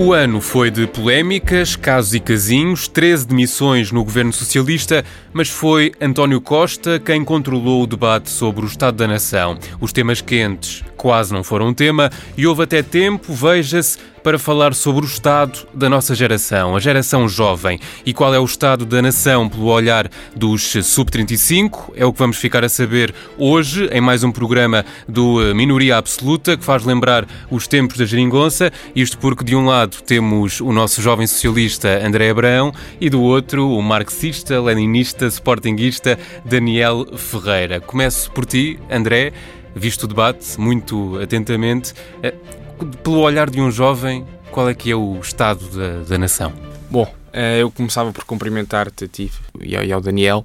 O ano foi de polémicas, casos e casinhos, 13 demissões no governo socialista, mas foi António Costa quem controlou o debate sobre o Estado da Nação. Os temas quentes quase não foram tema e houve até tempo, veja-se, para falar sobre o estado da nossa geração, a geração jovem. E qual é o estado da nação pelo olhar dos sub-35? É o que vamos ficar a saber hoje em mais um programa do eh, Minoria Absoluta, que faz lembrar os tempos da geringonça. Isto porque, de um lado, temos o nosso jovem socialista André Abraão e do outro, o marxista, leninista, sportinguista Daniel Ferreira. Começo por ti, André visto o debate muito atentamente. Eh, pelo olhar de um jovem, qual é que é o estado da, da nação? Bom, eh, eu começava por cumprimentar-te a ti e ao Daniel.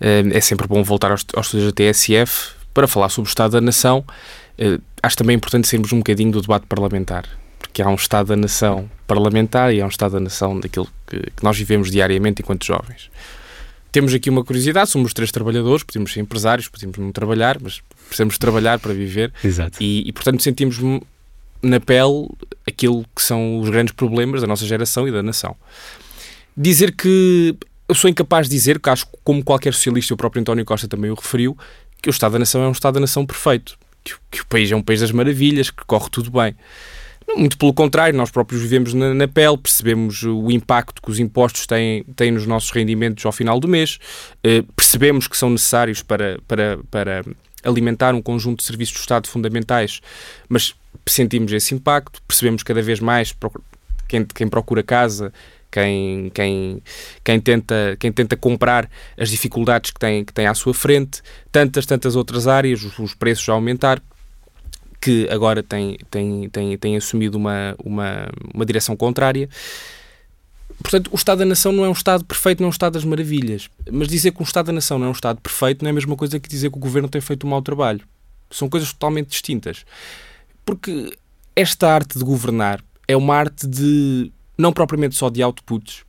Eh, é sempre bom voltar aos, estudos da TSF para falar sobre o estado da nação. Acho também importante sermos um bocadinho do debate parlamentar, porque há um estado da nação parlamentar e há um estado da nação daquilo que nós vivemos diariamente enquanto jovens. Temos aqui uma curiosidade, somos três trabalhadores, podemos ser empresários, podemos não trabalhar, mas precisamos trabalhar para viver. Exato. E, e portanto sentimos na pele aquilo que são os grandes problemas da nossa geração e da nação. Dizer que eu sou incapaz de dizer, que acho que como qualquer socialista, o próprio António Costa também o referiu, que o Estado da Nação é um Estado da Nação perfeito, que, que o país é um país das maravilhas, que corre tudo bem. Muito pelo contrário, nós próprios vivemos na, na, pele, percebemos o impacto que os impostos têm, têm nos nossos rendimentos ao final do mês, eh, percebemos que são necessários para, para, para alimentar um conjunto de serviços do Estado fundamentais, mas sentimos esse impacto, percebemos cada vez mais quem, quem procura casa, quem, quem, quem, tenta, quem tenta comprar as dificuldades que tem, que tem à sua frente, tantas, tantas outras áreas, os, os preços a aumentar, que agora têm, têm, têm, têm assumido uma, uma, uma direção contrária. Portanto, o Estado da Nação não é um Estado perfeito, não é um Estado das maravilhas. Mas dizer que o Estado da Nação não é um Estado perfeito não é a mesma coisa que dizer que o Governo tem feito um mau trabalho. São coisas totalmente distintas. Porque esta arte de governar é uma arte de, não propriamente só de outputs,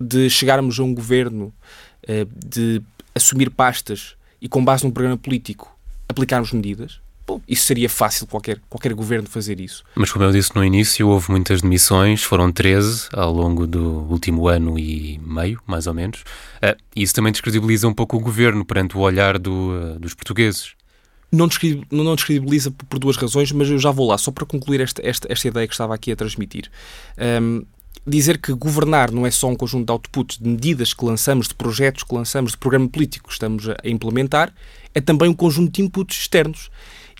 de chegarmos a um governo, eh, de assumir pastas e, com base num programa político, aplicarmos medidas. Bom, isso seria fácil qualquer, qualquer governo fazer isso. Mas como eu disse no início, houve muitas demissões, foram 13 ao longo do último ano e meio, mais ou menos. Uh, isso também descredibiliza um pouco o governo perante o olhar do, uh, dos portugueses não, não descredibiliza por duas razões, mas eu já vou lá, só para concluir esta, esta, esta ideia que estava aqui a transmitir. Um, dizer que governar não é só um conjunto de outputs, de medidas que lançamos, de projetos que lançamos, de programa político que estamos a implementar, é também um conjunto de inputs externos.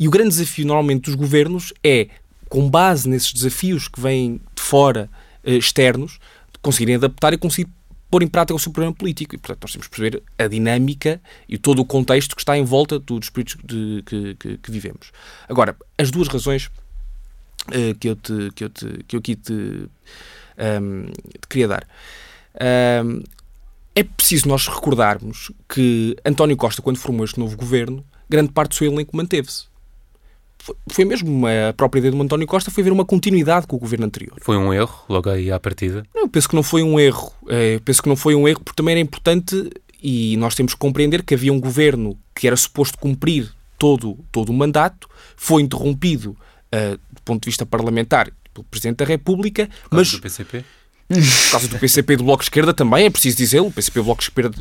E o grande desafio, normalmente, dos governos é, com base nesses desafios que vêm de fora, eh, externos, conseguirem adaptar e conseguir pôr em prática o seu programa político. E, portanto, nós temos que perceber a dinâmica e todo o contexto que está em volta dos espíritos de, que, que, que, vivemos. Agora, as duas razões uh, que, eu te, que, eu te, que eu aqui te, um, ehm, te queria dar. Um, ehm, é preciso nós recordarmos que António Costa, quando formou este novo governo, grande parte do seu elenco manteve-se foi mesmo a própria ideia do António Costa foi ver uma continuidade com o governo anterior. Foi um erro, logo aí à partida? Não, penso que não foi um erro. É, penso que não foi um erro porque também era importante e nós temos que compreender que havia um governo que era suposto cumprir todo, todo o mandato, foi interrompido uh, do ponto de vista parlamentar pelo Presidente da República, mas... Do PCP? Por causa do PCP e do Bloco de Esquerda também, é preciso dizê-lo, o PCP e o Bloco de Esquerda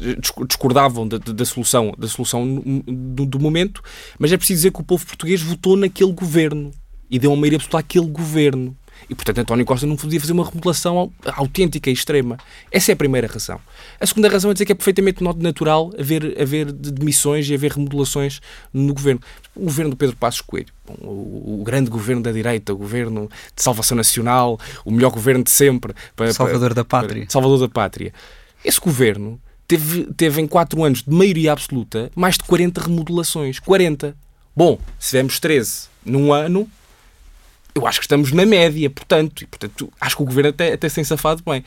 discordavam da, da, solução, da solução do, do, momento, mas é preciso dizer que o povo português votou naquele governo e deu uma maioria absoluta àquele governo. E, portanto, António Costa não podia fazer uma remodelação autêntica e extrema. Essa é a primeira razão. A segunda razão é dizer que é perfeitamente natural haver, haver demissões e haver remodelações no governo. O governo do Pedro Passos Coelho, o, o, grande governo da direita, o governo de salvação nacional, o melhor governo de sempre. Para, Salvador para, da pátria. Para, Salvador da pátria. Esse governo teve, teve em 4 anos de maioria absoluta mais de 40 remodelações. 40. Bom, se tivermos 13 num ano, eu acho que estamos na média, portanto, e, portanto acho que o governo até, até tem safado bem.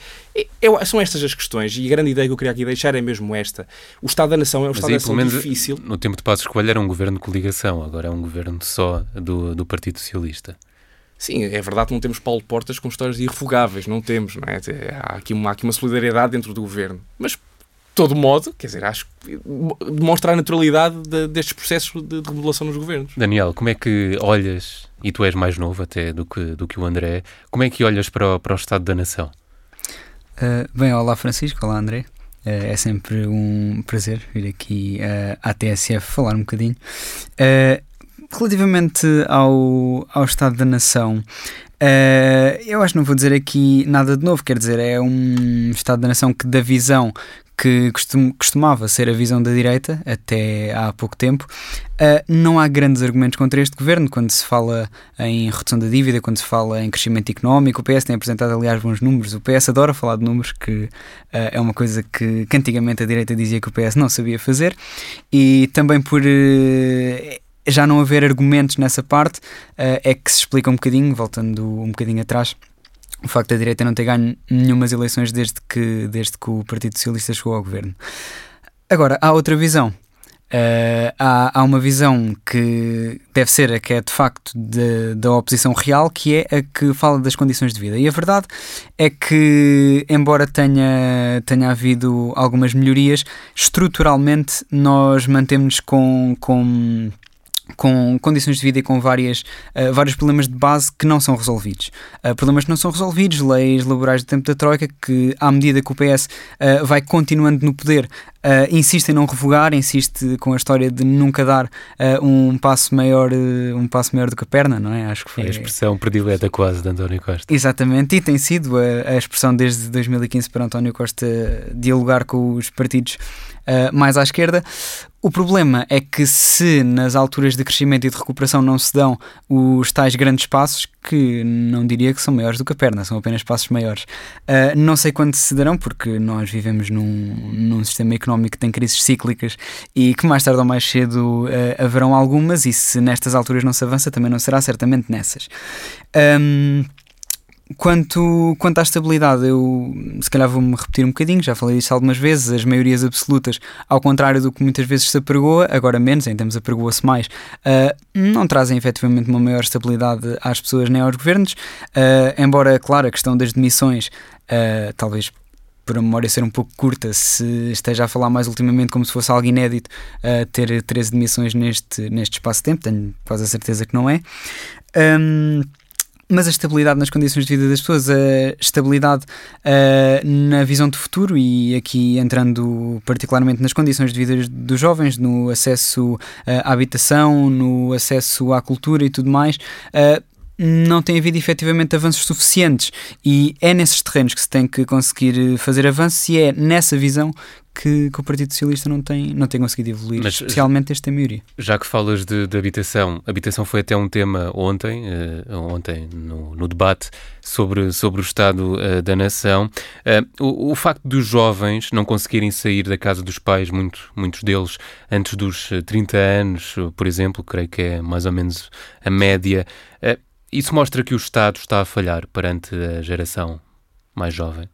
Eu, são estas as questões, e a grande ideia que eu queria aqui deixar é mesmo esta. O Estado da Nação é um Mas Estado aí, da Nação difícil. No tempo de Passos Coelho era um governo de coligação, agora é um governo só do, do Partido Socialista. Sim, é verdade que não temos Paulo Portas com histórias irrefugáveis, não temos, não é? Há aqui uma, há aqui uma solidariedade dentro do governo. Mas todo modo, quer dizer, acho que demonstra a naturalidade de, destes processos de, de remodelação nos governos. Daniel, como é que olhas, e tu és mais novo até do que, do que o André, como é que olhas para o, para o Estado da Nação? Uh, bem, olá Francisco, olá André. Uh, é sempre um prazer vir aqui uh, à TSF falar um bocadinho. relativamente ao, ao Estado da Nação, eu acho que não vou dizer aqui nada de novo, quer dizer, é um Estado da Nação que, da visão que costum, costumava ser a visão da direita até há pouco tempo. Uh, não há grandes argumentos contra este governo quando se fala em redução da dívida, quando se fala em crescimento económico. O PS tem apresentado, aliás, bons números. O PS adora falar de números, que uh, é uma coisa que, que, antigamente a direita dizia que o PS não sabia fazer. E também por. Uh, já não haver argumentos nessa parte, é que se explica um bocadinho, voltando um bocadinho atrás, o facto da direita não ter ganho nenhumas eleições desde que, desde que o Partido Socialista chegou ao governo. Agora, há outra visão. Uh, há, há uma visão que deve ser a que é de facto de, da oposição real, que é a que fala das condições de vida. E a verdade é que, embora tenha, tenha havido algumas melhorias, estruturalmente nós mantemos com, com com condições de vida e com várias, uh, vários problemas de base que não são resolvidos. Uh, problemas que não são resolvidos, leis laborais do tempo da Troika, que à medida que o PS uh, eh, vai continuando no poder, insiste em não revogar, insiste com a história de nunca dar um passo maior um passo maior do que a perna, não é? Acho que foi... É a expressão predileta quase de António Costa. Exatamente, e tem sido a, a expressão desde 2015 para António Costa dialogar com os partidos mais à esquerda. O problema é que se nas alturas de crescimento e de recuperação não se dão os tais grandes passos, que não diria que são maiores do que a perna, são apenas passos maiores. Uh, não sei quando se darão, porque nós vivemos num, num sistema económico que tem crises cíclicas e que mais tarde ou mais cedo uh, haverão algumas, e se nestas alturas não se avança, também não será certamente nessas. Um, Quanto, quanto à estabilidade, eu se calhar vou-me repetir um bocadinho, já falei disso algumas vezes, as maiorias absolutas, ao contrário do que muitas vezes se apregoa, agora menos, em termos apregoa-se mais, uh, não trazem efetivamente uma maior estabilidade às pessoas nem aos governos, uh, embora, claro, a questão das demissões, uh, talvez por a memória ser um pouco curta, se esteja a falar mais ultimamente como se fosse algo inédito, ter 13 demissões neste, neste espaço de tempo, tenho quase a certeza que não é. Um, mas a estabilidade nas condições de vida das pessoas, a estabilidade uh, na visão de futuro e aqui entrando particularmente nas condições de vida dos jovens, no acesso uh, à habitação, no acesso à cultura e tudo mais, uh, não tem havido efetivamente avanços suficientes. E é nesses terrenos que se tem que conseguir fazer avanços e é nessa visão que, que, o Partido Socialista não tem, não tem conseguido evoluir, Mas, especialmente esta maioria. Já que falas de, de, habitação, habitação foi até um tema ontem, uh, ontem no, no, debate sobre, sobre o estado uh, da nação. Uh, o, o, facto dos jovens não conseguirem sair da casa dos pais, muito, muitos deles antes dos 30 anos, por exemplo, creio que é mais ou menos a média, isso mostra que o Estado está a falhar perante a geração mais jovem?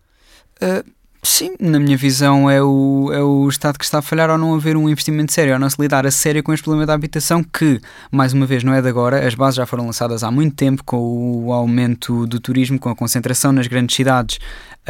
Sim, na minha visão é o, é o Estado que está a falhar ao não haver um investimento sério, ao não se lidar a sério com este problema da habitação, que, mais uma vez, não é de agora, as bases já foram lançadas há muito tempo com o aumento do turismo, com a concentração nas grandes cidades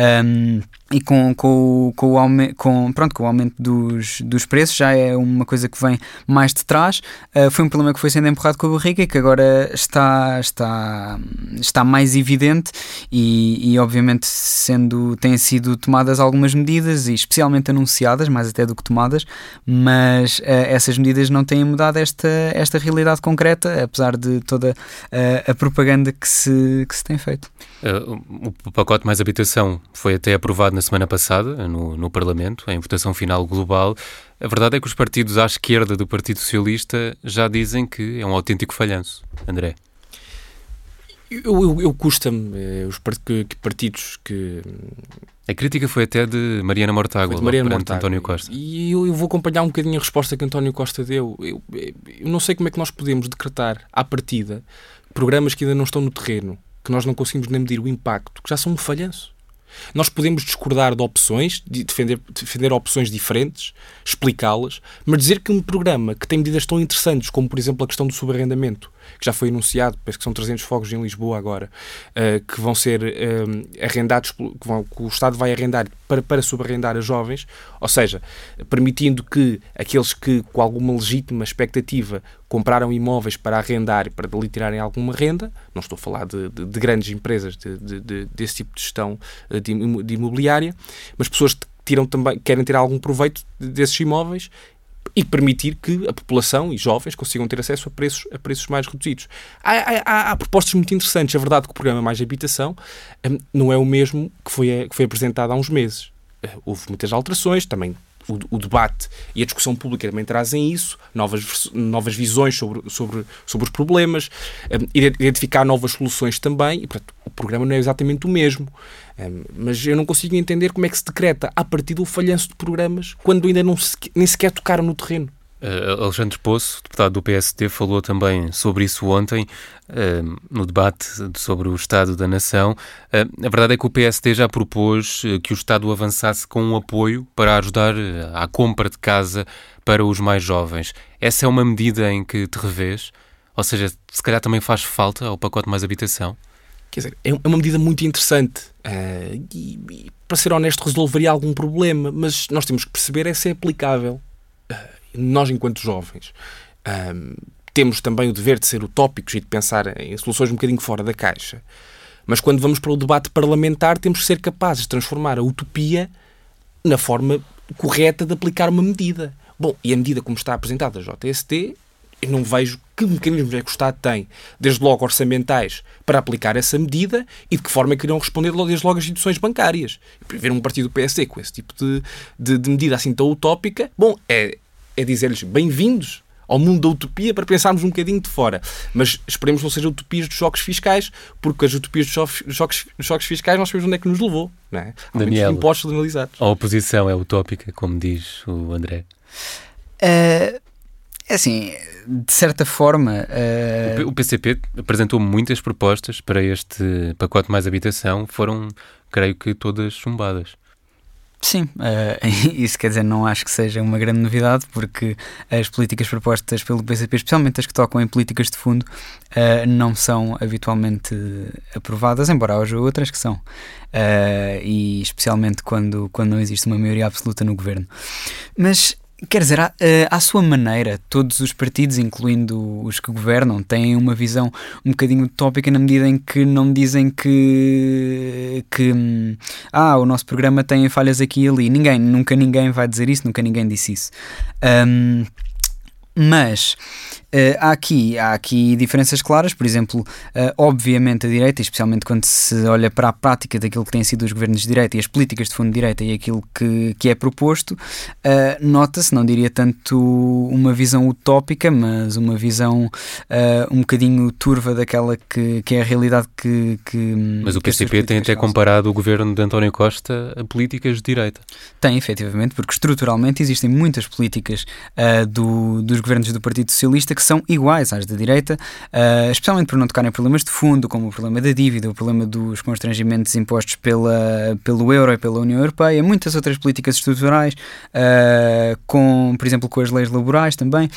um, e com, com, com, o com, pronto, com o aumento dos, dos preços já é uma coisa que vem mais de trás. Uh, foi um problema que foi sendo empurrado com a barriga e que agora está, está, está mais evidente e, e obviamente sendo, têm sido tomadas algumas medidas e especialmente anunciadas, mais até do que tomadas, mas uh, essas medidas não têm mudado esta, esta realidade concreta, apesar de toda uh, a propaganda que se, que se tem feito. O pacote mais habitação foi até aprovado na semana passada no, no Parlamento, em votação final global. A verdade é que os partidos à esquerda do Partido Socialista já dizem que é um autêntico falhanço. André. Eu, eu, eu custa-me eh, os partidos que. A crítica foi até de Mariana Mortágua, de Mariana Mortágua. António Costa. E eu, eu, vou acompanhar um bocadinho a resposta que António Costa deu. Eu, eu não sei como é que nós podemos decretar à partida programas que ainda não estão no terreno, que nós não conseguimos nem medir o impacto, que já são um falhanço. Nós podemos discordar de opções, de defender, defender opções diferentes, explicá-las, mas dizer que um programa que tem medidas tão interessantes como, por exemplo, a questão do subarrendamento, que já foi anunciado, penso que são 300 fogos em Lisboa agora, uh, que vão ser uh, arrendados, que, vão, que, o Estado vai arrendar para, para subarrendar a jovens, ou seja, permitindo que aqueles que, com alguma legítima expectativa, compraram imóveis para arrendar e para lhe tirarem alguma renda, não estou a falar de, de, de grandes empresas de, de, desse tipo de gestão eh, de, imobiliária, mas pessoas que tiram também, querem ter algum proveito desses imóveis e permitir que a população e jovens consigam ter acesso a preços, a preços mais reduzidos. Há, há, há propostas muito interessantes. É verdade que o programa Mais Habitação um, não é o mesmo que foi, que foi apresentado há uns meses. Uh, houve muitas alterações, também o, o, debate e a discussão pública também trazem isso, novas, novas visões sobre, sobre, sobre os problemas, um, identificar novas soluções também, e portanto, o programa não é exatamente o mesmo. Um, mas eu não consigo entender como é que se decreta a partir do falhanço de programas quando ainda não se, nem sequer tocaram no terreno. Uh, Alexandre Poço, deputado do PSD, falou também sobre isso ontem, uh, no debate sobre o Estado da Nação. Uh, a verdade é que o PSD já propôs que o Estado avançasse com um apoio para ajudar à compra de casa para os mais jovens. Essa é uma medida em que te revês? Ou seja, se calhar também faz falta ao pacote mais habitação? Quer dizer, é, é uma medida muito interessante e, e, para ser honesto, resolveria algum problema, mas nós temos que perceber é se é aplicável nós, enquanto jovens, um, temos também o dever de ser utópicos e de pensar em soluções um bocadinho fora da caixa. Mas quando vamos para o debate parlamentar, temos que ser capazes de transformar a utopia na forma correta de aplicar uma medida. Bom, e a medida como está apresentada a JST, eu não vejo que mecanismos é que o Estado tem, desde logo orçamentais, para aplicar essa medida e de que forma é que irão responder desde logo as instituições bancárias. Ver um partido do PSD com esse tipo de, de, de medida assim tão utópica, bom, é, é dizer-lhes bem-vindos ao mundo da utopia para pensarmos um bocadinho de fora. Mas esperemos não sejam utopias dos choques fiscais, porque as utopias dos choques, choques, fiscais nós sabemos onde é que nos levou. Não é? Daniel, impostos analisados. A oposição é utópica, como diz o André. Uh, assim, de certa forma. Uh... O PCP apresentou muitas propostas para este pacote mais habitação, foram, creio que, todas chumbadas. Sim, uh, isso quer dizer, não acho que seja uma grande novidade, porque as políticas propostas pelo PCP, especialmente as que tocam em políticas de fundo, uh, não são habitualmente aprovadas, embora haja outras que são, uh, e especialmente quando, quando não existe uma maioria absoluta no governo. Mas Quer dizer, à, eh, à, sua maneira, todos os partidos, incluindo os que governam, têm uma visão um bocadinho utópica na medida em que não dizem que, que ah, o nosso programa tem falhas aqui e ali. Ninguém, nunca ninguém vai dizer isso, nunca ninguém disse isso. Um, mas Uh, há, aqui, há aqui diferenças claras, por exemplo, uh, obviamente a direita, especialmente quando se olha para a prática daquilo que têm sido os governos de direita e as políticas de fundo de direita e aquilo que, que é proposto, uh, nota-se, não diria tanto uma visão utópica, mas uma visão um bocadinho turva daquela que, que é a realidade que. que mas o PCP tem até comparado o governo de António Costa a políticas de direita. Tem, efetivamente, porque estruturalmente existem muitas políticas do, dos governos do Partido Socialista que são iguais às da direita, uh, especialmente por não tocarem em problemas de fundo, como o problema da dívida, o problema dos constrangimentos impostos pela, pelo euro e pela União Europeia, muitas outras políticas estruturais, uh, com, por exemplo, com as leis laborais também.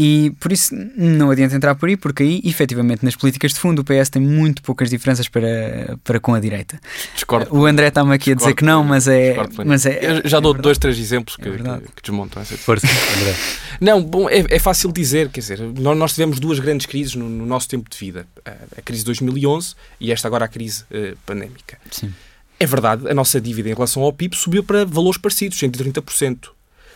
E por isso não adianta entrar por aí, porque aí, efetivamente, nas políticas de fundo, o PS tem muito poucas diferenças para, para com a direita. Discordo. O André está-me aqui a dizer que não, mas é. Mas é Eu já dou é dois, três exemplos que, é que, que, desmontam essa Força, André. Não, bom, é, é, fácil dizer, quer dizer, nós, tivemos duas grandes crises no, no, nosso tempo de vida: a, crise de 2011 e esta agora a crise uh, pandémica. Sim. É verdade, a nossa dívida em relação ao PIB subiu para valores parecidos, 130%.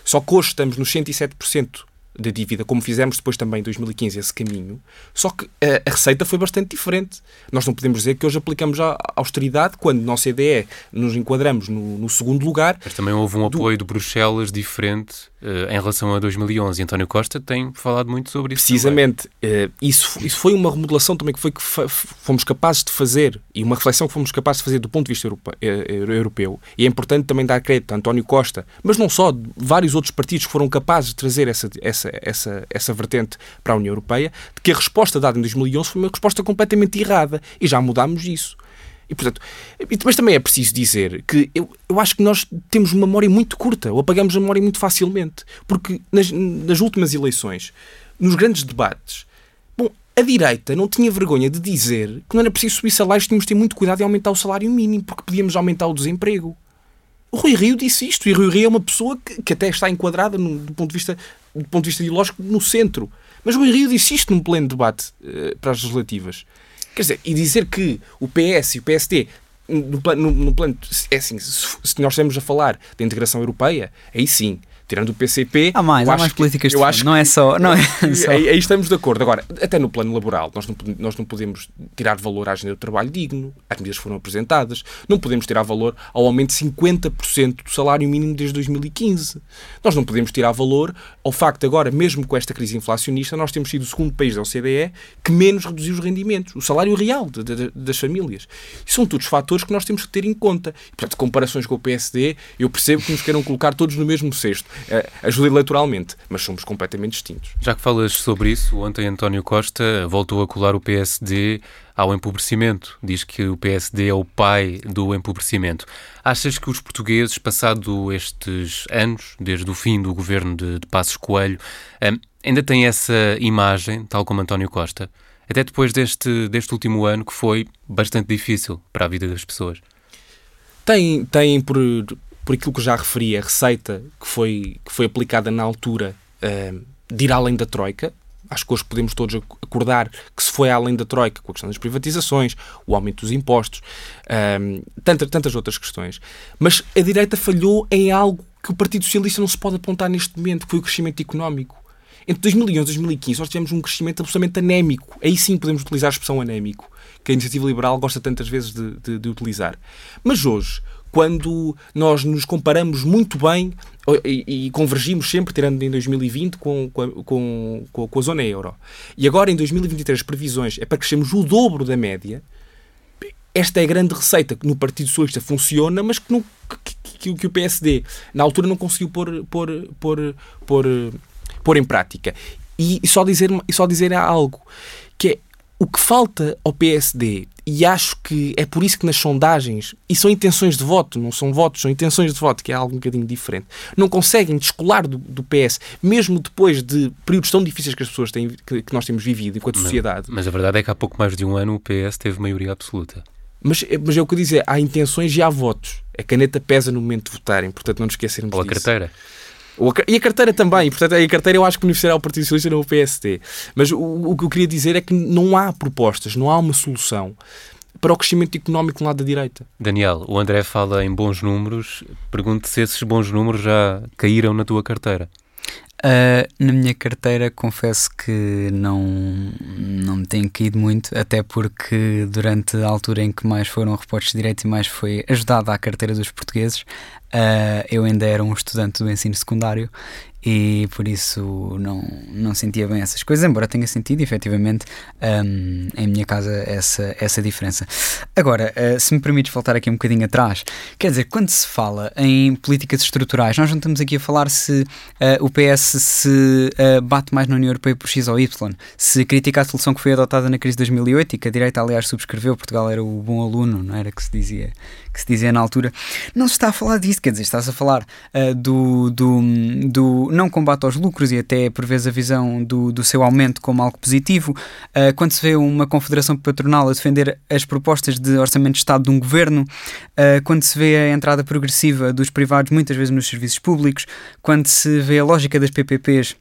Só que hoje estamos nos 107% da dívida, como fizemos depois também em 2015 esse caminho, só que a, receita foi bastante diferente. Nós não podemos dizer que hoje aplicamos a austeridade quando na OCDE nos enquadramos no, no segundo lugar. Mas também houve um apoio do... de Bruxelas diferente uh, em relação a 2011. António Costa tem falado muito sobre isso. Precisamente. Uh, isso, isso foi uma remodelação também que foi que fomos capazes de fazer e uma reflexão que fomos capazes de fazer do ponto de vista eh, europeu. E é importante também dar crédito a António Costa, mas não só, vários outros partidos que foram capazes de trazer essa, essa essa, essa, essa vertente para a União Europeia, de que a resposta dada em 2011 foi uma resposta completamente errada e já mudámos isso. E, portanto, mas também é preciso dizer que eu, eu acho que nós temos uma memória muito curta, ou apagamos a memória muito facilmente, porque nas, nas últimas eleições, nos grandes debates, bom, a direita não tinha vergonha de dizer que não era preciso subir salários, tínhamos de ter muito cuidado em aumentar o salário mínimo, porque podíamos aumentar o desemprego. O Rui Rio disse isto, e Rui Rio é uma pessoa que, que até está enquadrada no, do, ponto de vista, do ponto de vista ideológico no centro. Mas o Rio disse isto num pleno debate uh, para as legislativas. Quer dizer, e dizer que o PS e o PSD no no, no plano é assim, se, se nós estamos a falar da integração europeia, aí sim, tirando o PCP. Há mais, há mais políticas que, eu acho não é só. Não é só. Aí, aí, estamos de acordo. Agora, até no plano laboral, nós não, nós não podemos tirar valor à agenda do trabalho digno, as medidas foram apresentadas, não podemos tirar valor ao aumento de 50% do salário mínimo desde 2015. Nós não podemos tirar valor ao facto, agora, mesmo com esta crise inflacionista, nós temos sido o segundo país da OCDE que menos reduziu os rendimentos, o salário real de, de, das famílias. E são todos fatores que nós temos que ter em conta. E, portanto, comparações com o PSD, eu percebo que nos queiram colocar todos no mesmo cesto. Eh, ajuda eleitoralmente, mas somos completamente distintos. Já que falas sobre isso, ontem António Costa voltou a colar o PSD ao empobrecimento. Diz que o PSD é o pai do empobrecimento. Achas que os portugueses, passado estes anos, desde o fim do governo de, de Passos Coelho, hum, ainda têm essa imagem, tal como António Costa? Até depois deste, deste último ano que foi bastante difícil para a vida das pessoas. Tem, tem por, por aquilo que já referi, a receita que foi, que foi aplicada na altura uh, de ir além da Troika. Acho que hoje podemos todos acordar que se foi além da Troika com a questão das privatizações, o aumento dos impostos, uh, tantas, tantas outras questões. Mas a direita falhou em algo que o Partido Socialista não se pode apontar neste momento, que foi o crescimento económico. Entre 2011 e 2015 nós tivemos um crescimento absolutamente anémico. Aí sim podemos utilizar a expressão anémico, que a iniciativa liberal gosta tantas vezes de, de, de utilizar. Mas hoje, quando nós nos comparamos muito bem e, e convergimos sempre, tirando em 2020, com, com, com, com, a zona euro. E agora, em 2023, as previsões é para crescermos o dobro da média. Esta é a grande receita que no Partido Socialista funciona, mas que, não, que, que, que o PSD, na altura, não conseguiu pôr, pôr, pôr, pôr, pôr em prática. E, e, só dizer, e só dizer algo, que é o que falta ao PSD e acho que é por isso que nas sondagens, e são intenções de voto, não são votos, são intenções de voto, que é algo um bocadinho diferente, não conseguem descolar do, do PS, mesmo depois de períodos tão difíceis que as pessoas têm, que, que nós temos vivido enquanto mas, sociedade. Mas a verdade é que há pouco mais de um ano o PS teve maioria absoluta. Mas, mas é o que eu dizer, há intenções e há votos. A caneta pesa no momento de votarem, portanto não nos esquecermos Ou disso. a carteira. E a carteira também, portanto, a carteira eu acho que beneficiará o Partido Socialista não o PST. Mas o, o que eu queria dizer é que não há propostas, não há uma solução para o crescimento económico do lado da direita. Daniel, o André fala em bons números. Pergunto se esses bons números já caíram na tua carteira. Uh, na minha carteira, confesso que não, não me tem caído muito, até porque durante a altura em que mais foram reportes de direito e mais foi ajudada a carteira dos portugueses, uh, eu ainda era um estudante do ensino secundário e por isso não, não sentia bem essas coisas, embora tenha sentido efetivamente um, em minha casa essa, essa diferença. Agora, uh, se me permites voltar aqui um bocadinho atrás, quer dizer, quando se fala em políticas estruturais, nós não estamos aqui a falar se uh, o PS se uh, bate mais na União Europeia por X ou Y, se critica a solução que foi adotada na crise de 2008 e que a direita, aliás, subscreveu, Portugal era o bom aluno, não era que se dizia, que se dizia na altura, não se está a falar disso, quer dizer, está-se a falar do, do, do não combate aos lucros e até por vezes a visão do, do seu aumento como algo positivo. Uh, quando se vê uma confederação patronal a defender as propostas de orçamento de Estado de um governo, uh, quando se vê a entrada progressiva dos privados muitas vezes nos serviços públicos, quando se vê a lógica das PPPs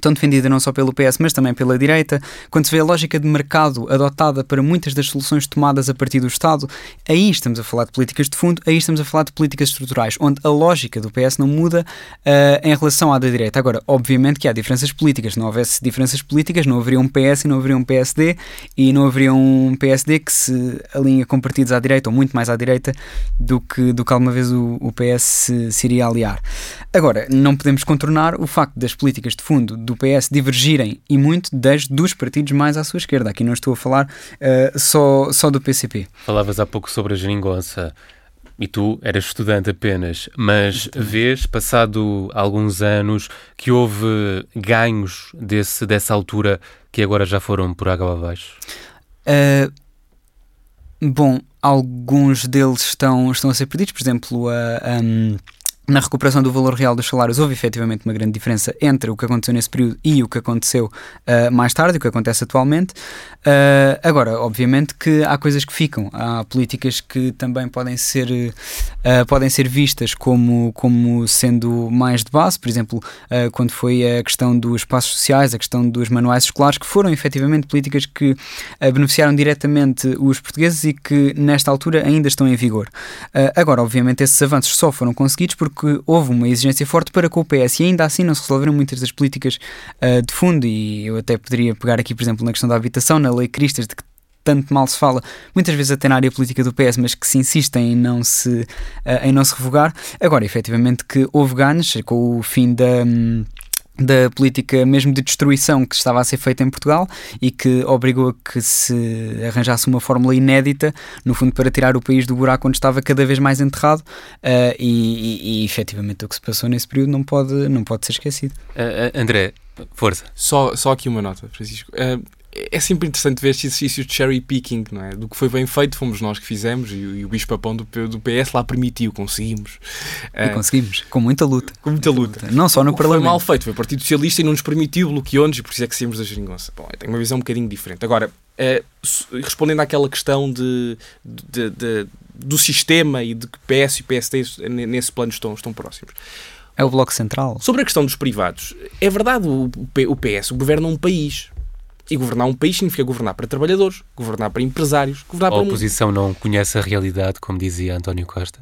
tão defendida não só pelo PS, mas também pela direita, quando se vê a lógica de mercado adotada para muitas das soluções tomadas a partir do Estado, aí estamos a falar de políticas de fundo, aí estamos a falar de políticas estruturais, onde a lógica do PS não muda uh, em relação à da direita. Agora, obviamente que há diferenças políticas, não houvesse diferenças políticas, não haveria um PS e não haveria um PSD, e não haveria um PSD que se alinha com partidos à direita, ou muito mais à direita, do que, do que alguma vez o, o PS se, se iria aliar. Agora, não podemos contornar o facto das políticas de fundo do PS divergirem e muito das dos partidos mais à sua esquerda. Aqui não estou a falar uh, só, só do PCP. Falavas há pouco sobre a geringonça e tu eras estudante apenas, mas vês, passado alguns anos, que houve ganhos desse, dessa altura que agora já foram por água abaixo? Uh, bom, alguns deles estão, estão a ser perdidos, por exemplo, a. Um, na recuperação do valor real dos salários houve efetivamente uma grande diferença entre o que aconteceu nesse período e o que aconteceu uh, mais tarde, o que acontece atualmente. Uh, agora, obviamente que há coisas que ficam, há políticas que também podem ser, uh, podem ser vistas como, como sendo mais de base, por exemplo, quando foi a questão dos passos sociais, a questão dos manuais escolares, que foram efetivamente políticas que beneficiaram diretamente os portugueses e que nesta altura ainda estão em vigor. agora, obviamente, esses avanços só foram conseguidos porque porque houve uma exigência forte para com o PS e ainda assim não se resolveram muitas das políticas uh, de fundo. E eu até poderia pegar aqui, por exemplo, na questão da habitação, na lei Cristas, de que tanto mal se fala, muitas vezes até na área política do PS, mas que se insistem em não se, uh, em não se revogar. Agora, efetivamente, que houve ganhos com o fim da. Um, da política mesmo de destruição que estava a ser feita em Portugal e que obrigou a que se arranjasse uma fórmula inédita, no fundo para tirar o país do buraco onde estava cada vez mais enterrado uh, e, e, e efetivamente o que se passou nesse período não pode, não pode ser esquecido. Uh, André, força. Só, só aqui uma nota, Francisco. Uh, é sempre interessante ver este exercício de cherry picking, não é? Do que foi bem feito, fomos nós que fizemos e, e o bicho-papão do, do PS lá permitiu, conseguimos. E uh, conseguimos, com muita luta. Com muita luta. Não só no o Parlamento. Foi mal feito, foi o Partido Socialista e não nos permitiu, bloqueou-nos e por isso é que saímos da geringonça. Bom, tenho uma visão um bocadinho diferente. Agora, uh, respondendo àquela questão de, de, de, do sistema e de que PS e PSD nesse plano estão, estão próximos. É o Bloco Central. Sobre a questão dos privados, é verdade, o, o PS governa um país e governar um país significa governar para trabalhadores, governar para empresários, governar a para... A oposição um... não conhece a realidade, como dizia António Costa?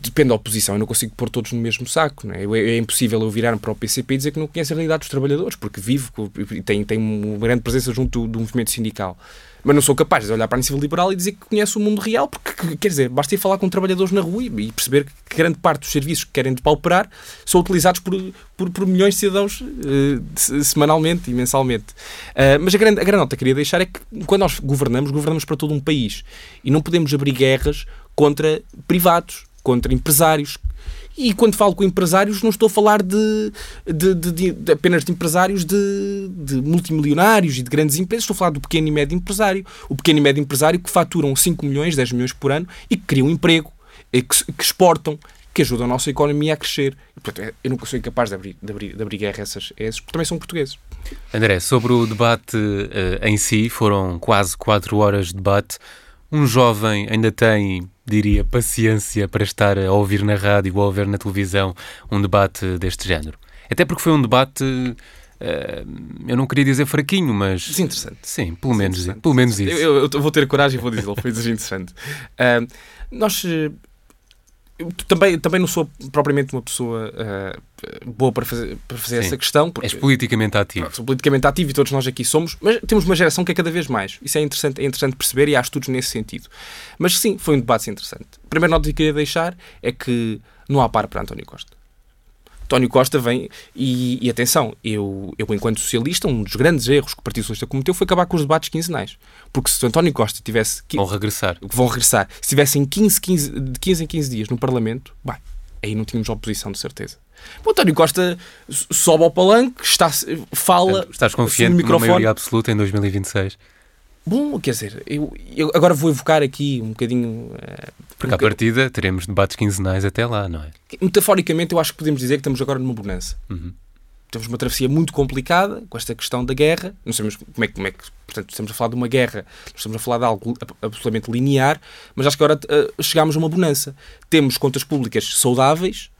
Depende da oposição, eu não consigo pôr todos no mesmo saco. É? é impossível eu virar-me para o PCP e dizer que não conhece a realidade dos trabalhadores, porque vive e tem, tem uma grande presença junto do, do movimento sindical mas não sou capaz de olhar para a iniciativa liberal e dizer que conheço o mundo real, porque, quer dizer, basta ir falar com trabalhadores na rua e perceber que grande parte dos serviços que querem depauperar são utilizados por, por, por milhões de cidadãos uh, semanalmente e mensalmente. Uh, mas a grande, a grande nota que queria deixar é que quando nós governamos, governamos para todo um país e não podemos abrir guerras contra privados, contra empresários e quando falo com empresários, não estou a falar de, de, de, de apenas de empresários de, multimilionários e de grandes empresas, estou a falar do pequeno e médio empresário. O pequeno e médio empresário que faturam 5 milhões, 10 milhões por ano e que criam emprego, que, que exportam, que ajudam a nossa economia a crescer. Portanto, é, eu nunca sou incapaz de abrir, de abrir, de abrir guerra a essas, esses, porque também são portugueses. André, sobre o debate uh, em si, foram quase 4 horas de debate. Um jovem ainda tem diria, paciência para estar a ouvir na rádio ou a ver na televisão um debate deste género. Até porque foi um debate. Uh, eu não queria dizer fraquinho, mas. Desinteressante. Sim, pelo menos, pelo menos isso. Eu, eu, eu, vou ter coragem e vou dizer, foi desinteressante. Uh, nós também, também não sou propriamente uma pessoa uh, boa para fazer, para fazer essa questão. Porque, És politicamente ativo. Sou politicamente ativo e todos nós aqui somos, mas temos uma geração que é cada vez mais. Isso é interessante, é interessante perceber e há estudos nesse sentido. Mas sim, foi um debate interessante. A primeira nota que queria deixar é que não há par para António Costa. António Costa vem e, e, atenção, eu, eu enquanto socialista, um dos grandes erros que o Partido Socialista cometeu foi acabar com os debates quinzenais. Porque se António Costa tivesse... Vão regressar. Vão regressar. Se tivessem 15, 15, de 15 em 15 dias no Parlamento, bem, aí não tínhamos oposição, de certeza. O António Costa sobe ao palanque, está, fala... Estás confiante numa maioria absoluta em 2026? Bom, quer dizer, eu, eu, agora vou evocar aqui um bocadinho. Uh, Porque um à partida teremos debates quinzenais até lá, não é? Metaforicamente, eu acho que podemos dizer que estamos agora numa bonança. Uhum. Temos uma travessia muito complicada com esta questão da guerra. Não sabemos como é, como é que. Portanto, estamos a falar de uma guerra, estamos a falar de algo absolutamente linear, mas acho que agora uh, chegamos a uma bonança. Temos contas públicas saudáveis,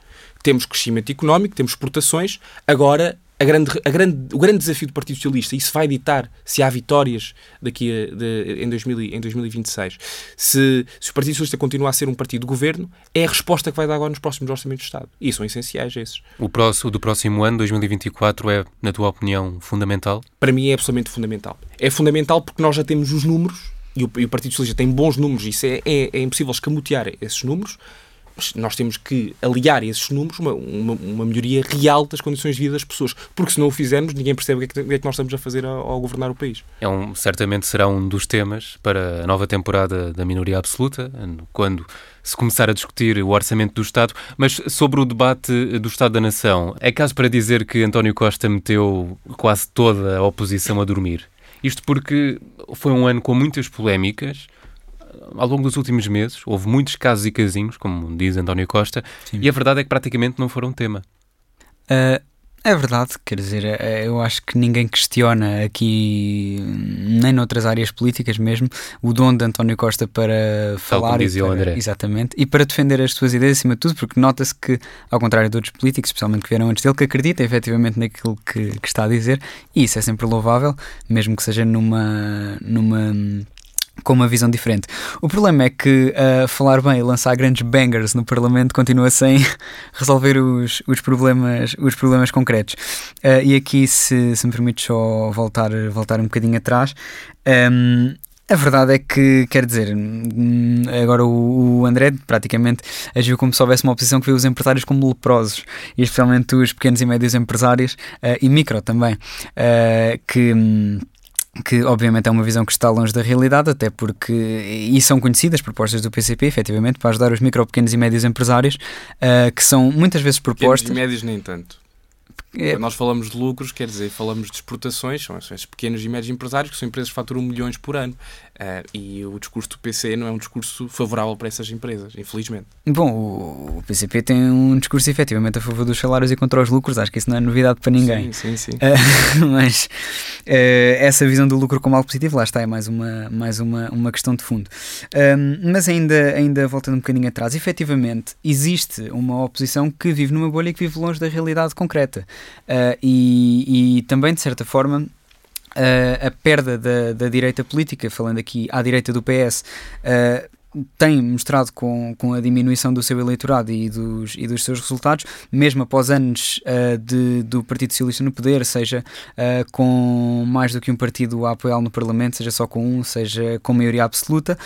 temos crescimento económico, temos exportações. Agora a grande, a grande, o grande desafio do Partido Socialista, e isso vai ditar se há vitórias daqui a, de, em, 2000, em 2026, se, se o Partido Socialista continuar a ser um partido de governo, é a resposta que vai dar agora nos próximos orçamentos de Estado. E são essenciais esses. O, próximo, do próximo ano, 2024, é, na tua opinião, fundamental? Para mim é absolutamente fundamental. É fundamental porque nós já temos os números, e o, e o Partido Socialista tem bons números, isso é, é, é impossível escamotear esses números, nós temos que aliar esses números uma, uma, uma, melhoria real das condições de vida das pessoas, porque se não o fizermos, ninguém percebe o que é que, é que nós estamos a fazer ao, ao, governar o país. É um, certamente será um dos temas para a nova temporada da minoria absoluta, quando se começar a discutir o orçamento do Estado, mas sobre o debate do Estado da Nação, é caso para dizer que António Costa meteu quase toda a oposição a dormir. Isto porque foi um ano com muitas polémicas, ao longo dos últimos meses, houve muitos casos e casinhos, como diz António Costa, Sim. e a verdade é que praticamente não foram tema. Uh, é verdade, quer dizer, é, eu acho que ninguém questiona aqui, nem noutras áreas políticas mesmo, o dom de António Costa para falar. Dizia para, André. Exatamente, e para defender as suas ideias acima de tudo, porque nota-se que, ao contrário de outros políticos, especialmente que vieram antes dele, que acredita efetivamente naquilo que, que está a dizer, e isso é sempre louvável, mesmo que seja numa. numa com uma visão diferente. O problema é que uh, falar bem e lançar grandes bangers no Parlamento continua sem resolver os, os, problemas, os problemas concretos. Uh, e aqui, se, se me permite só voltar, voltar um bocadinho atrás, um, a verdade é que, quer dizer, hum, agora o, André praticamente agiu como se houvesse uma oposição que vê os empresários como leprosos, e especialmente os pequenos e médios empresários uh, e micro também, que hum, que obviamente é uma visão que está longe da realidade, até porque, e são conhecidas propostas do PCP, efetivamente, para ajudar os micro, pequenos e médios empresários, uh, que são muitas vezes propostas. Pequenos e médios nem tanto. É... Quando nós falamos de lucros, quer dizer, falamos de exportações, são esses pequenos e médios empresários, que são empresas que faturam milhões por ano. Uh, e o discurso do PC não é um discurso favorável para essas empresas, infelizmente. Bom, o, PCP tem um discurso efetivamente a favor dos salários e contra os lucros, acho que isso não é novidade para ninguém. Sim, sim, sim. Uh, mas uh, essa visão do lucro como algo positivo, lá está, é mais uma, mais uma, uma questão de fundo. mas ainda, ainda voltando um bocadinho atrás, efetivamente existe uma oposição que vive numa bolha e que vive longe da realidade concreta. E, e também, de certa forma, uh, a perda da, da, direita política, falando aqui à direita do PS, uh, tem mostrado com, com a diminuição do seu eleitorado e dos, e dos seus resultados, mesmo após anos uh, de, do Partido Socialista no poder, seja uh, com mais do que um partido a apoiá-lo no Parlamento, seja só com um, seja com maioria absoluta,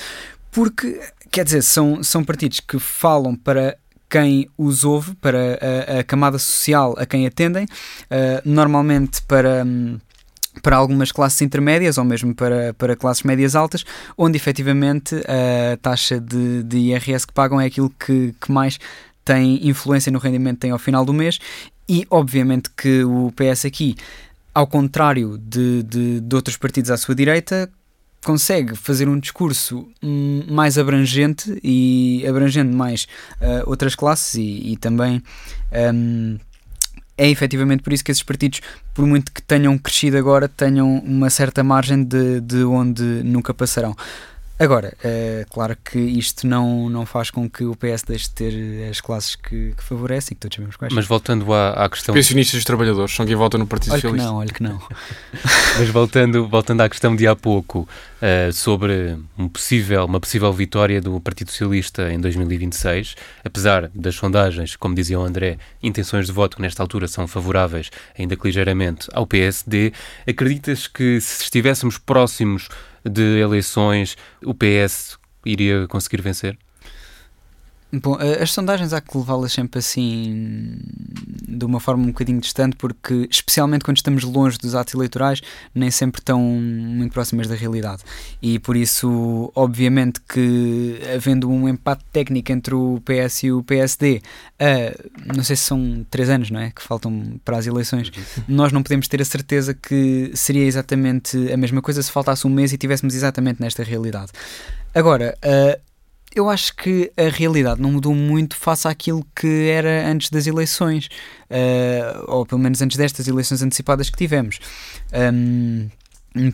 porque, quer dizer, são, são partidos que falam para quem os ouve, para a, a camada social a quem atendem, uh, normalmente para. Um, para algumas classes intermédias ou mesmo para, para classes médias altas, onde efetivamente a taxa de, de IRS que pagam é aquilo que, que mais tem influência no rendimento que tem ao final do mês e obviamente que o PS aqui, ao contrário de, de, de outros partidos à sua direita, consegue fazer um discurso hum, mais abrangente e abrangendo mais uh, outras classes e, e também um, é efetivamente por isso que esses partidos, por muito que tenham crescido agora, tenham uma certa margem de, de onde nunca passarão. Agora, é claro que isto não, não faz com que o PS deixe de ter as classes que, que favorecem, que todos sabemos quais. Mas voltando à, à questão. Os pensionistas e os trabalhadores são quem vota no Partido olha Socialista. Que não, olha que não. Mas voltando, voltando à questão de há pouco, uh, sobre um possível, uma possível vitória do Partido Socialista em 2026, apesar das sondagens, como dizia o André, intenções de voto que nesta altura são favoráveis, ainda que ligeiramente, ao PSD, acreditas que se estivéssemos próximos de eleições, o PS iria conseguir vencer? Bom, eh, as sondagens há que levá-las sempre assim de uma forma um bocadinho distante, porque especialmente quando estamos longe dos atos eleitorais, nem sempre estão muito próximas da realidade. E por isso, obviamente, que havendo um empate técnico entre o PS e o PSD, uh, não sei se são três anos, não é? Que faltam para as eleições, nós não podemos ter a certeza que seria exatamente a mesma coisa se faltasse um mês e tivéssemos exatamente nesta realidade. Agora, uh, eu acho que a realidade não mudou muito face àquilo que era antes das eleições, uh, ou pelo menos antes destas eleições antecipadas que tivemos. Um,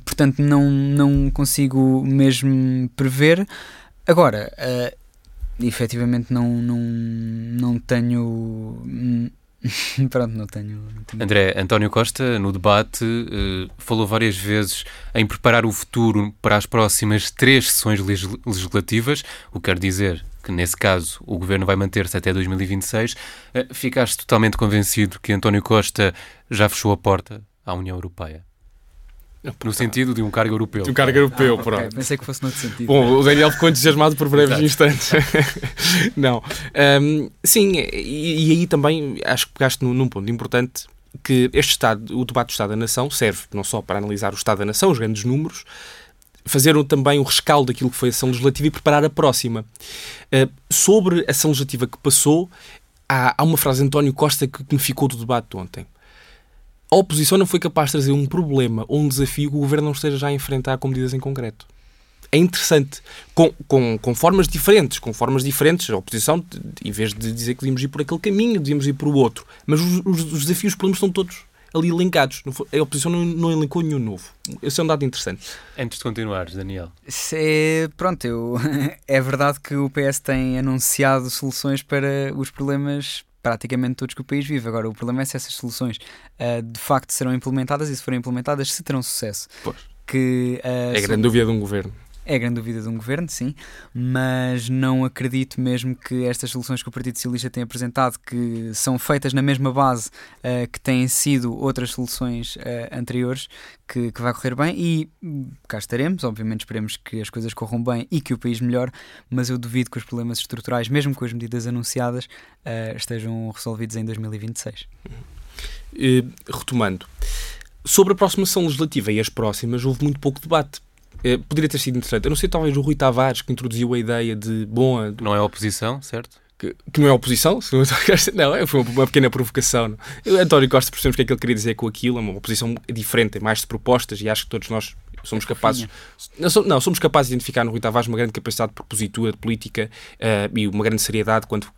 portanto, não, não consigo mesmo prever. Agora, uh, efetivamente, não, não, não tenho Pronto, não tenho, não tenho, André, António Costa, no debate, uh, falou várias vezes em preparar o futuro para as próximas três sessões legislativas, o que quer dizer que, nesse caso, o governo vai manter-se até 2026. Uh, eh, ficaste totalmente convencido que António Costa já fechou a porta à União Europeia? No sentido de um cargo europeu. De um cargo europeu, ah, pronto. Okay. Pensei que fosse no outro sentido. Bom, o Daniel ficou entusiasmado por breves instantes. não. Um, sim, e, e, aí também acho que pegaste num, num ponto importante que este Estado, o debate do Estado da Nação serve não só para analisar o Estado da Nação, os grandes números, fazer também o rescaldo daquilo que foi a ação legislativa e preparar a próxima. Uh, sobre a ação legislativa que passou, há, há uma frase de António Costa que, que me ficou do debate de ontem a oposição não foi capaz de trazer um problema ou um desafio que o governo não esteja já a enfrentar com medidas em concreto. é interessante, com, com, com formas diferentes, com formas diferentes. A oposição, em vez de dizer que devíamos ir por aquele caminho, devíamos ir por o outro. Mas os, os, os desafios, os problemas estão todos ali elencados. A oposição não, não elencou nenhum novo. Esse é um dado interessante. Antes de continuares, Daniel. É, pronto, eu, é verdade que o PS tem anunciado soluções para os problemas praticamente todos que o país vive. Agora, o problema é se essas soluções uh, de facto serão implementadas e se forem implementadas, se terão sucesso. Pois. Que, uh, é grande dúvida de um governo. É grande dúvida de um governo, sim, mas não acredito mesmo que estas soluções que o Partido Socialista tem apresentado, que são feitas na mesma base uh, que têm sido outras soluções uh, anteriores, que, que vai correr bem e cá estaremos. Obviamente esperemos que as coisas corram bem e que o país melhore, mas eu duvido que os problemas estruturais, mesmo com as medidas anunciadas, uh, estejam resolvidos em 2026. retomando, sobre a próxima sessão legislativa e as próximas, houve muito pouco debate poderia ter sido interessante. Eu não sei, talvez o Rui Tavares que introduziu a ideia de bom. Não é oposição, certo? Que, que não é oposição, não, é, foi uma pequena provocação. Eu, António Costa percebemos o que é que ele queria dizer com aquilo, é uma oposição diferente, é mais de propostas e acho que todos nós somos capazes. Não, somos capazes de identificar no Rui Tavares uma grande capacidade de propositura, de política uh, e uma grande seriedade quanto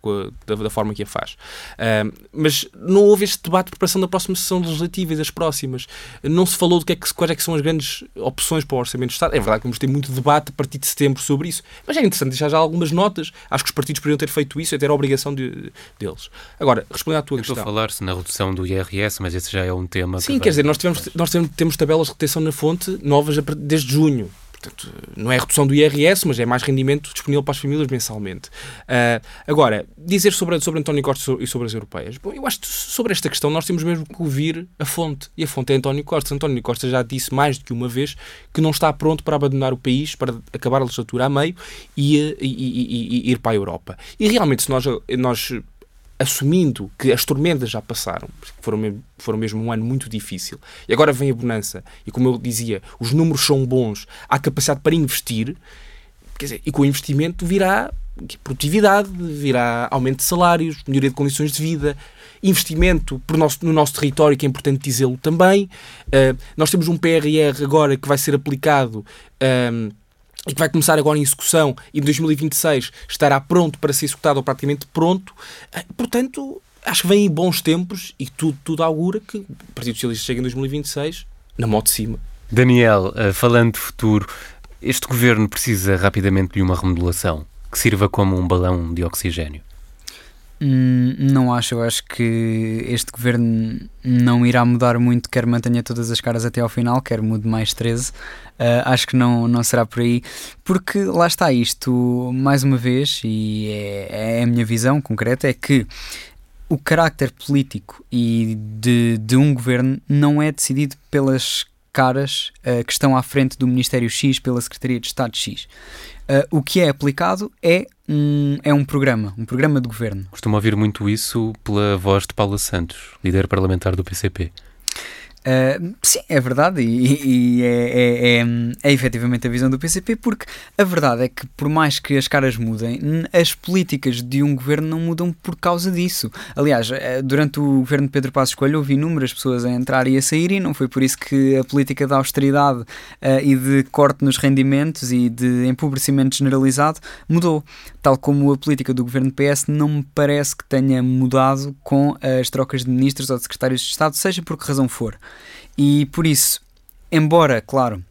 da, da, forma que a faz. Uh, mas não houve este debate de preparação da próxima sessão legislativa e das próximas. Não se falou do que é que, quais é que são as grandes opções para o Orçamento do Estado. É verdade que vamos ter muito debate a partir de setembro sobre isso, mas é interessante deixar já algumas notas. Acho que os partidos poderiam ter feito isso e ter a obrigação de, deles. Agora, respondendo à tua Eu questão. Estou a falar-se na redução do IRS, mas esse já é um tema. Sim, quer dizer, nós, tivemos, nós temos, temos tabelas de retenção na fonte novas desde junho. Portanto, não é redução do IRS, mas é mais rendimento disponível para as famílias mensalmente. Uh, agora, dizer sobre, sobre António Costa e sobre as europeias. Bom, eu acho que sobre esta questão nós temos mesmo que ouvir a fonte. E a fonte é António Costa. António Costa já disse mais do que uma vez que não está pronto para abandonar o país, para acabar a legislatura a meio e, e, e, e ir para a Europa. E realmente, se nós, nós assumindo que as tormentas já passaram, foram foram mesmo um ano muito difícil, e agora vem a bonança, e como eu dizia, os números são bons, há capacidade para investir, quer dizer, e com o investimento virá produtividade, virá aumento de salários, melhoria de condições de vida, investimento nosso, no nosso território, que é importante dizê-lo também. Uh, nós temos um PRR agora que vai ser aplicado. Um, e que vai começar agora em execução e em 2026 estará pronto para ser executado ou praticamente pronto. Eh, portanto, acho que vem em bons tempos e tudo, tudo augura que o Partido Socialista chegue em 2026 na moto de cima. Daniel, eh, falando de futuro, este governo precisa rapidamente de uma remodelação que sirva como um balão de oxigênio. Hum, não acho, eu acho que este governo não irá mudar muito, quer mantenha todas as caras até ao final, quer mude mais 13. Uh, ah, acho que não, não será por aí, porque lá está isto, mais uma vez, e é, é a minha visão concreta, é que o carácter político e de, de um governo não é decidido pelas caras uh, que estão à frente do Ministério X, pela Secretaria de Estado X. Uh, o que é aplicado é um, é um programa, um programa de governo. Costumo ouvir muito isso pela voz de Paula Santos, líder parlamentar do PCP. Uh, sim, é verdade, e, e é, é, é, é, efetivamente a visão do PCP, porque a verdade é que, por mais que as caras mudem, as políticas de um governo não mudam por causa disso. Aliás, eh, durante o governo de Pedro Passos Coelho, houve inúmeras pessoas a entrar e a sair, e não foi por isso que a política da austeridade uh, e de corte nos rendimentos e de empobrecimento generalizado mudou. Tal como a política do governo PS não me parece que tenha mudado com as trocas de ministros ou de secretários de Estado, seja por que razão for. E por isso, embora, claro,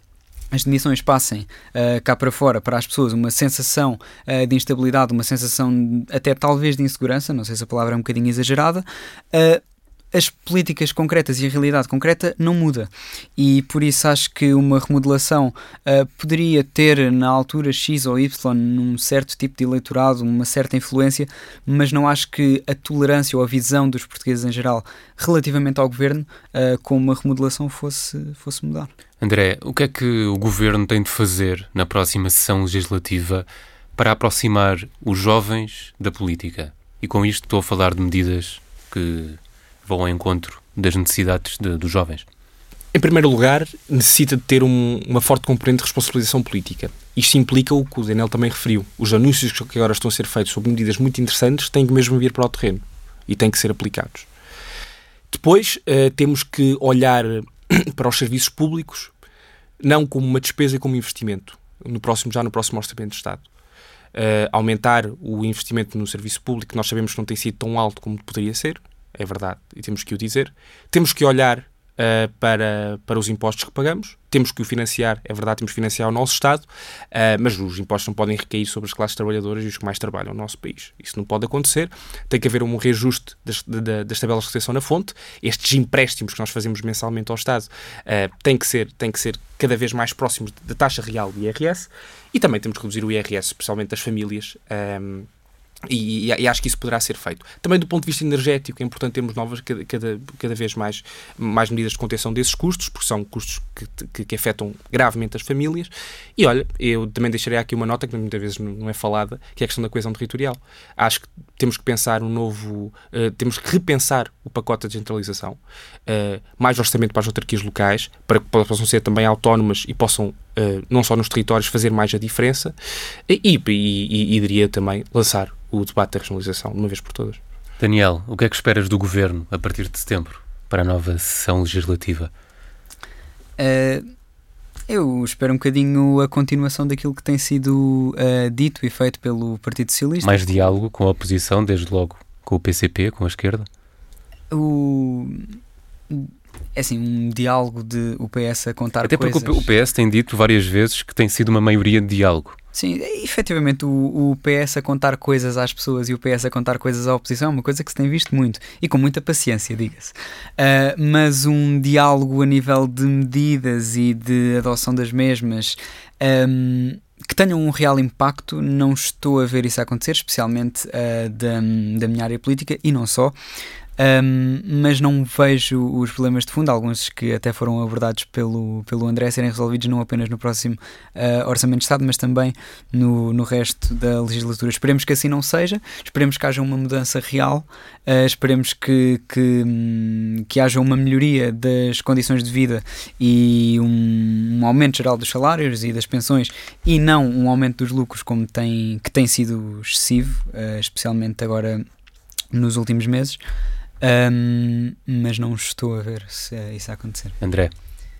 as demissões passem uh, cá para fora para as pessoas uma sensação uh, de instabilidade, uma sensação até talvez de insegurança, não sei se a palavra é um bocadinho exagerada, uh, as políticas concretas e a realidade concreta não muda. E por isso acho que uma remodelação uh, poderia ter na altura X ou Y num certo tipo de eleitorado, uma certa influência, mas não acho que a tolerância ou a visão dos portugueses em geral relativamente ao governo uh, com uma remodelação fosse, fosse mudar. André, o que é que o governo tem de fazer na próxima sessão legislativa para aproximar os jovens da política? E com isto estou a falar de medidas que vão ao encontro das necessidades de, dos jovens? Em primeiro lugar, necessita de ter um, uma forte componente de responsabilização política. Isto implica o que o Daniel também referiu. Os anúncios que agora estão a ser feitos sobre medidas muito interessantes têm que mesmo vir para o terreno e têm que ser aplicados. Depois, uh, temos que olhar para os serviços públicos não como uma despesa, como investimento. no próximo, já no próximo Orçamento de Estado. Uh, aumentar o investimento no serviço público, nós sabemos que não tem sido tão alto como poderia ser, é verdade, e temos que o dizer. Temos que olhar uh, para, para os impostos que pagamos. Temos que o financiar, é verdade, temos que financiar o nosso Estado, uh, mas os impostos não podem recair sobre as classes trabalhadoras e os que mais trabalham no nosso país. Isso não pode acontecer. Tem que haver um reajuste das, das, das tabelas de retenção na fonte. Estes empréstimos que nós fazemos mensalmente ao Estado uh, têm, que ser, têm que ser cada vez mais próximos da taxa real do IRS. E também temos que reduzir o IRS, especialmente das famílias. Um, e, e, acho que isso poderá ser feito. Também do ponto de vista energético, é importante termos novas, cada, cada, vez mais, mais medidas de contenção desses custos, porque são custos que, que, que, afetam gravemente as famílias. E olha, eu também deixarei aqui uma nota que muitas vezes não é falada, que é a questão da coesão territorial. Acho que temos que pensar um novo, uh, temos que repensar o pacote de descentralização, uh, mais orçamento para as autarquias locais, para que possam ser também autónomas e possam não só nos territórios, fazer mais a diferença e, e, e, e diria também lançar o debate da regionalização de uma vez por todas. Daniel, o que é que esperas do governo a partir de setembro para a nova sessão legislativa? Uh, eu espero um bocadinho a continuação daquilo que tem sido uh, dito e feito pelo Partido Socialista. Mais diálogo com a oposição, desde logo com o PCP, com a esquerda? O é assim, um diálogo de o PS a contar Até coisas. Até porque o PS tem dito várias vezes que tem sido uma maioria de diálogo. Sim, efetivamente o, o, PS a contar coisas às pessoas e o PS a contar coisas à oposição é uma coisa que se tem visto muito e com muita paciência, diga-se. Uh, mas um diálogo a nível de medidas e de adoção das mesmas um, que tenham um real impacto, não estou a ver isso acontecer, especialmente uh, da, da minha área política e não só. Um, mas não vejo os problemas de fundo, alguns que até foram abordados pelo, pelo André, serem resolvidos não apenas no próximo uh, Orçamento de Estado, mas também no, no resto da legislatura. Esperemos que assim não seja, esperemos que haja uma mudança real, uh, esperemos que, que, um, que haja uma melhoria das condições de vida e um, um, aumento geral dos salários e das pensões e não um aumento dos lucros como tem, que tem sido excessivo, uh, especialmente agora nos últimos meses. Um, mas não estou a ver se é isso a acontecer. André.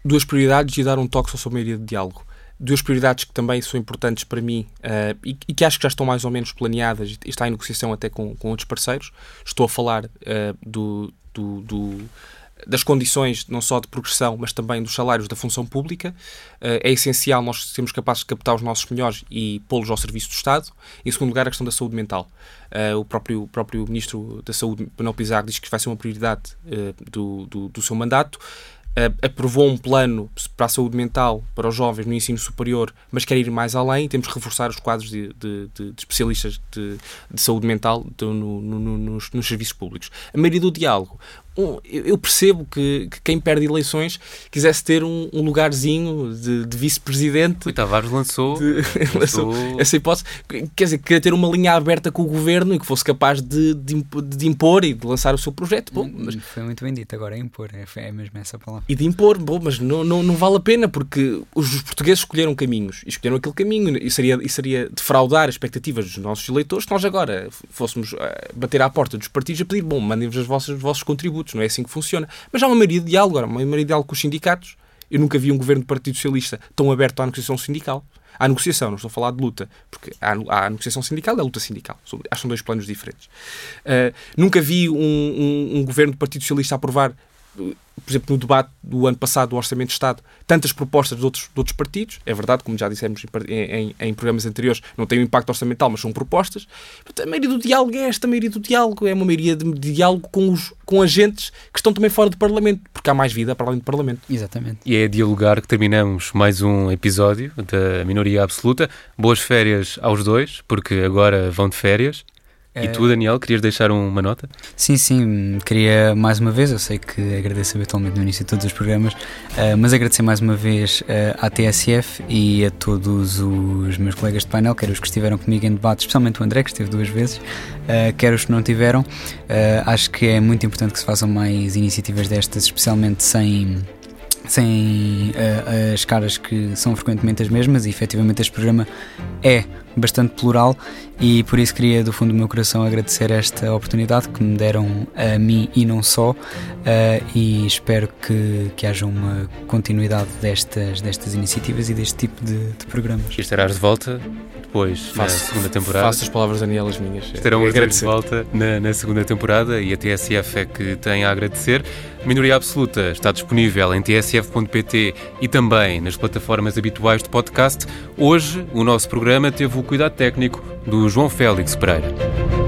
Duas prioridades e dar um toque sobre a maioria de diálogo. Duas prioridades que também são importantes para mim uh, e, e, que acho que já estão mais ou menos planeadas e está em negociação até com, com outros parceiros. Estou a falar uh, do, do, do das condições não só de progressão, mas também dos salários da função pública. Eh, é essencial nós sermos capazes de captar os nossos melhores e pô-los ao serviço do Estado. Em segundo lugar, a questão da saúde mental. Eh, o próprio, o próprio Ministro da Saúde, Panel Pizarro, diz que vai ser uma prioridade eh, do, do, do seu mandato aprovou um plano para a saúde mental para os jovens no ensino superior, mas quer ir mais além. Temos que reforçar os quadros de, de, de, de especialistas de, saúde mental no, no, no, nos, nos, serviços públicos. A maioria do diálogo um, eu percebo que, que, quem perde eleições quisesse ter um, um lugarzinho de, de vice-presidente. O Tavares lançou, de, lançou, essa hipótese. Quer dizer, queria ter uma linha aberta com o governo e que fosse capaz de, de, impor e de lançar o seu projeto. Bom, mas... Foi muito bem dito, agora é impor, é, é mesmo essa palavra. E de impor, bom, mas não, não, não vale a pena porque os portugueses escolheram caminhos e escolheram aquele caminho e seria, e seria defraudar as expectativas dos nossos eleitores se nós agora fôssemos uh, bater à porta dos partidos a pedir, bom, mandem-vos os vossos, os não é assim que funciona. Mas há uma maioria de diálogo, uma maioria de diálogo com os sindicatos. Eu nunca vi um governo do Partido Socialista tão aberto à negociação sindical. À negociação, não estou a falar de luta, porque há, a negociação sindical e a luta sindical. Acho são dois planos diferentes. Uh, nunca vi um, um, um governo do Partido Socialista aprovar por exemplo, no debate do ano passado do Orçamento de Estado, tantas propostas de outros, de outros partidos. É verdade, como já dissemos em, em, em, programas anteriores, não tem um impacto orçamental, mas são propostas. A maioria do diálogo é esta, a maioria do diálogo é uma maioria de, de diálogo com, os, com agentes que estão também fora do Parlamento, porque há mais vida para além do Parlamento. Exatamente. E é a dialogar que terminamos mais um episódio da Minoria Absoluta. Boas férias aos dois, porque agora vão de férias. E tu, Daniel, querias deixar uma nota? Sim, sim, queria mais uma vez, eu sei que agradeço habitualmente no início de todos os programas, uh, mas agradecer mais uma vez uh, à TSF e a todos os meus colegas de painel, quer os que estiveram comigo em debate, especialmente o André, que esteve duas vezes, uh, quer os que não tiveram. acho que é muito importante que se façam mais iniciativas destas, especialmente sem sem uh, as caras que são frequentemente as mesmas e efetivamente este programa é bastante plural e por isso queria do fundo do meu coração agradecer esta oportunidade que me deram a mim e não só uh, e espero que, que haja uma continuidade destas, destas iniciativas e deste tipo de, de programas. E estarás de volta depois faço, na segunda temporada. Faço as palavras Daniel as minhas. Estarão de volta na, na, segunda temporada e a TSF é que tem a agradecer. Minoria Absoluta está disponível em tsf.pt e também nas plataformas habituais de podcast. Hoje o nosso programa teve cuidado técnico do João Félix Pereira.